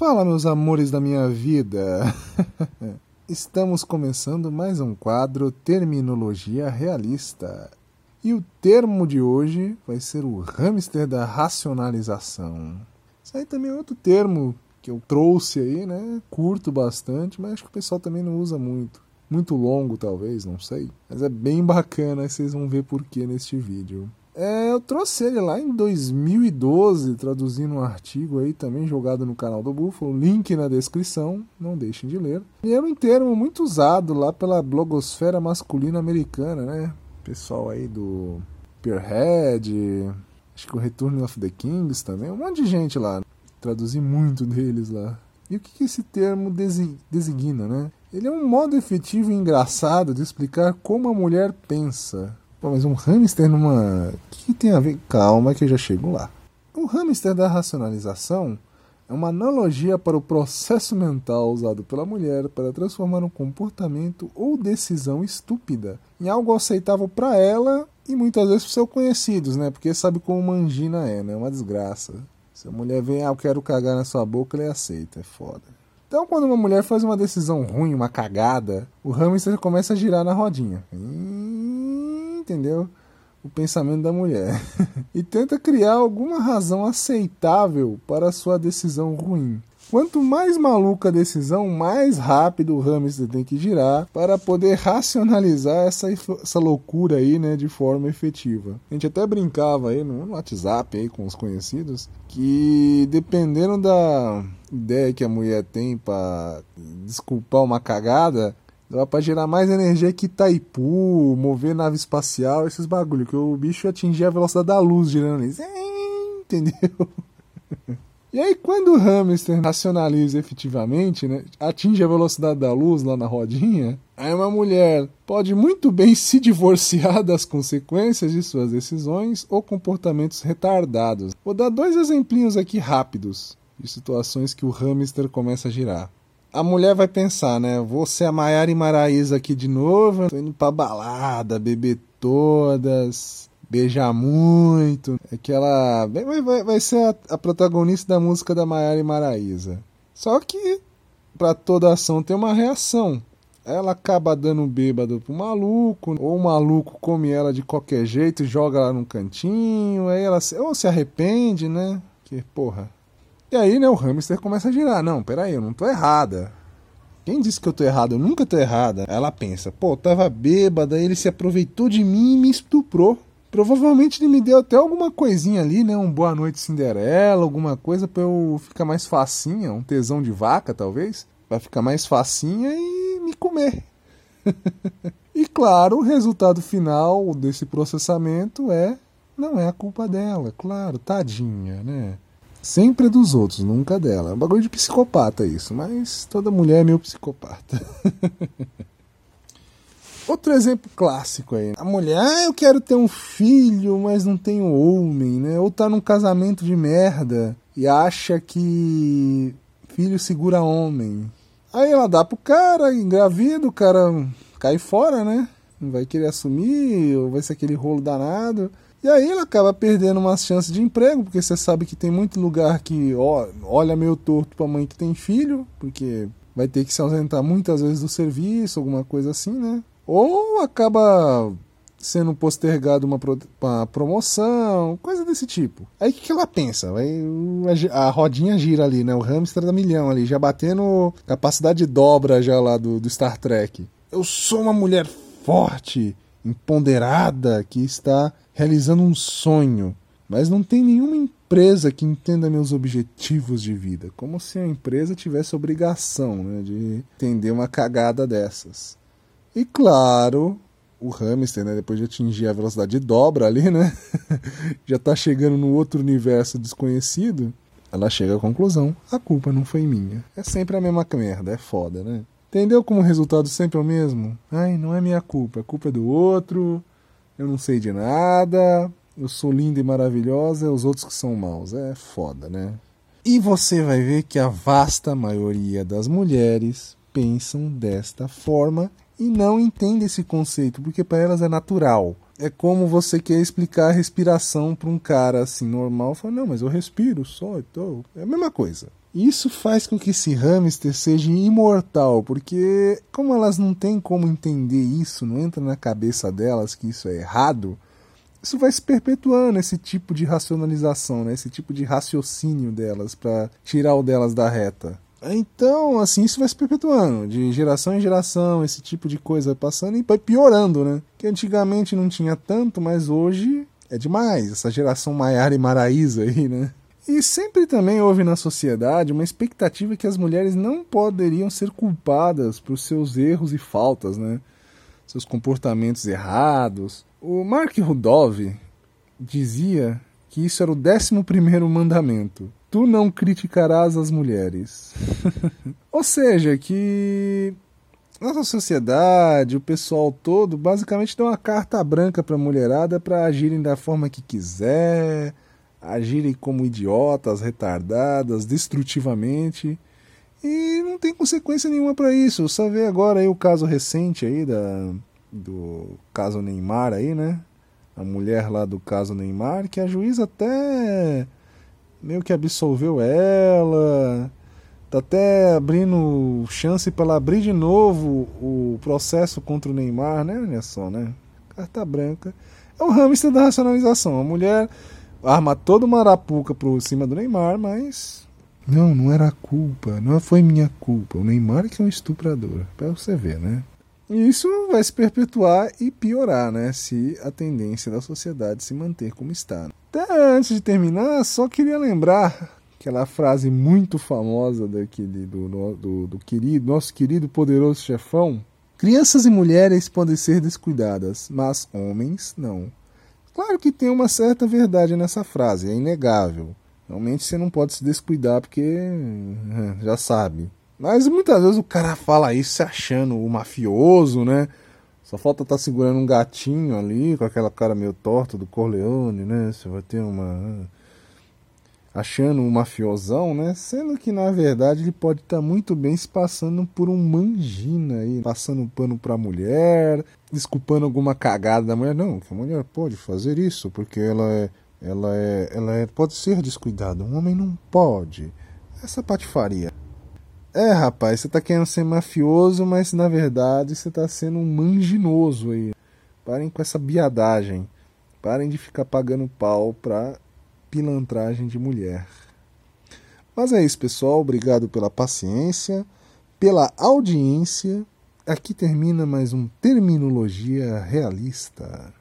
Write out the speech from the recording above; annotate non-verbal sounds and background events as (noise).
Fala, meus amores da minha vida! (laughs) Estamos começando mais um quadro Terminologia Realista. E o termo de hoje vai ser o hamster da racionalização. Isso aí também é outro termo que eu trouxe aí, né? Curto bastante, mas acho que o pessoal também não usa muito. Muito longo, talvez, não sei. Mas é bem bacana, vocês vão ver por que neste vídeo. É, eu trouxe ele lá em 2012, traduzindo um artigo aí também jogado no canal do Buffalo, link na descrição, não deixem de ler. E é um termo muito usado lá pela blogosfera masculina americana, né? Pessoal aí do Pearhead, acho que o Return of the Kings também, um monte de gente lá. Traduzi muito deles lá. E o que, que esse termo designa, né? Ele é um modo efetivo e engraçado de explicar como a mulher pensa Pô, mas um hamster numa. O que tem a ver? Calma que eu já chego lá. O hamster da racionalização é uma analogia para o processo mental usado pela mulher para transformar um comportamento ou decisão estúpida em algo aceitável para ela e muitas vezes para seus conhecidos, né? Porque sabe como mangina é, né? É uma desgraça. Se a mulher vem, ah, eu quero cagar na sua boca, ele aceita, é foda. Então, quando uma mulher faz uma decisão ruim, uma cagada, o hamster começa a girar na rodinha. Entendeu? O pensamento da mulher. (laughs) e tenta criar alguma razão aceitável para sua decisão ruim. Quanto mais maluca a decisão, mais rápido o hamster tem que girar para poder racionalizar essa, essa loucura aí, né, de forma efetiva. A gente até brincava aí no, WhatsApp aí com os conhecidos que dependendo da ideia que a mulher tem para desculpar uma cagada, dá para gerar mais energia que Itaipu, mover nave espacial, esses bagulho, que o bicho atingir a velocidade da luz girando ali. Entendeu? (laughs) E aí, quando o hamster racionaliza efetivamente, né, atinge a velocidade da luz lá na rodinha, aí uma mulher pode muito bem se divorciar (laughs) das consequências de suas decisões ou comportamentos retardados. Vou dar dois exemplinhos aqui rápidos de situações que o hamster começa a girar. A mulher vai pensar, né? Vou ser a Maiara e Maraísa aqui de novo, tô indo pra balada, beber todas, beijar muito. Aquela. Vai, vai, vai ser a, a, protagonista da música da Maiara e Maraísa. Só que, para toda ação tem uma reação. Ela acaba dando bêbado pro maluco, ou o maluco come ela de qualquer jeito, joga ela num cantinho, aí ela se, ou se arrepende, né? Que porra. E aí, né, o hamster começa a girar. Não, peraí, eu não tô errada. Quem disse que eu tô errado? Eu nunca tô errada. Ela pensa, pô, tava bêbada, ele se aproveitou de mim e me estuprou. Provavelmente ele me deu até alguma coisinha ali, né? Um boa noite Cinderela, alguma coisa para eu ficar mais facinha, um tesão de vaca talvez, para ficar mais facinha e me comer. (laughs) e claro, o resultado final desse processamento é não é a culpa dela, claro, tadinha, né? Sempre dos outros, nunca dela. É um bagulho de psicopata isso, mas toda mulher é meio psicopata. (laughs) Outro exemplo clássico aí. A mulher, ah, eu quero ter um filho, mas não tenho homem, né? Ou tá num casamento de merda e acha que filho segura homem. Aí ela dá pro cara, engravida, o cara cai fora, né? Não vai querer assumir, ou vai ser aquele rolo danado. E aí ela acaba perdendo umas chances de emprego, porque você sabe que tem muito lugar que ó, olha meio torto pra mãe que tem filho, porque vai ter que se ausentar muitas vezes do serviço, alguma coisa assim, né? ou acaba sendo postergado uma, pro, uma promoção, coisa desse tipo. Aí o que, que ela pensa? Vai, a, a, rodinha gira ali, né? O hamster da milhão ali, já batendo capacidade de dobra já lá do, do Star Trek. Eu sou uma mulher forte, empoderada, que está realizando um sonho, mas não tem nenhuma empresa que entenda meus objetivos de vida. Como se a empresa tivesse obrigação né, de entender uma cagada dessas. E claro, o hamster, né, depois de atingir a velocidade de dobra ali, né, (laughs) já está chegando no outro universo desconhecido, ela chega à conclusão: a culpa não foi minha. É sempre a mesma merda, é foda, né? Entendeu como o resultado sempre é o mesmo? Ai, não é minha culpa, a culpa é do outro, eu não sei de nada, eu sou linda e maravilhosa, é os outros que são maus. É foda, né? E você vai ver que a vasta maioria das mulheres pensam desta forma e não entendem esse conceito, porque para elas é natural. é como você quer explicar a respiração para um cara assim normal, fala, não, mas eu respiro só, então é a mesma coisa. Isso faz com que esse hamster seja imortal, porque como elas não têm como entender isso, não entra na cabeça delas que isso é errado, isso vai se perpetuando esse tipo de racionalização, né? esse tipo de raciocínio delas para tirar o delas da reta. Então, assim, isso vai se perpetuando, de geração em geração, esse tipo de coisa passando e vai piorando, né? Que antigamente não tinha tanto, mas hoje é demais, essa geração Maiara e Maraísa aí, né? E sempre também houve na sociedade uma expectativa que as mulheres não poderiam ser culpadas por seus erros e faltas, né? Seus comportamentos errados. O Mark Rudolph dizia que isso era o décimo primeiro mandamento tu não criticarás as mulheres. (laughs) Ou seja, que nossa sociedade, o pessoal todo, basicamente dá uma carta branca para a mulherada para agirem da forma que quiser, agirem como idiotas, retardadas, destrutivamente. E não tem consequência nenhuma para isso. Só vê agora aí o caso recente aí da, do caso Neymar aí, né? A mulher lá do caso Neymar, que a juíza até meio que absolveu ela. Tá até abrindo chance para ela abrir de novo o processo contra o Neymar, né? Olha só, né? Carta branca. É o hamster da racionalização. A mulher arma toda uma arapuca por cima do Neymar, mas. Não, não era culpa. Não foi minha culpa. O Neymar que é um estuprador. Pra você ver, né? E isso vai se perpetuar e piorar, né? Se a tendência da sociedade se manter como está. Até antes de terminar, só queria lembrar aquela frase muito famosa daquele, do, do, do querido, nosso querido poderoso chefão. Crianças e mulheres podem ser descuidadas, mas homens não. Claro que tem uma certa verdade nessa frase, é inegável. Realmente você não pode se descuidar porque já sabe. Mas muitas vezes o cara fala isso se achando o mafioso, né? Só falta estar tá segurando um gatinho ali, com aquela cara meio torta do Corleone, né? Você vai ter uma. Achando um mafiosão, né? Sendo que na verdade ele pode estar tá muito bem se passando por um mangina aí, passando um pano pra mulher, desculpando alguma cagada da mulher. Não, que a mulher pode fazer isso, porque ela é. Ela é. Ela é, pode ser descuidada. Um homem não pode. Essa patifaria. É, rapaz, você tá querendo ser mafioso, mas na verdade você tá sendo um manginoso aí. Parem com essa biadagem. Parem de ficar pagando pau pra pilantragem de mulher. Mas é isso, pessoal. Obrigado pela paciência, pela audiência. Aqui termina mais um Terminologia Realista.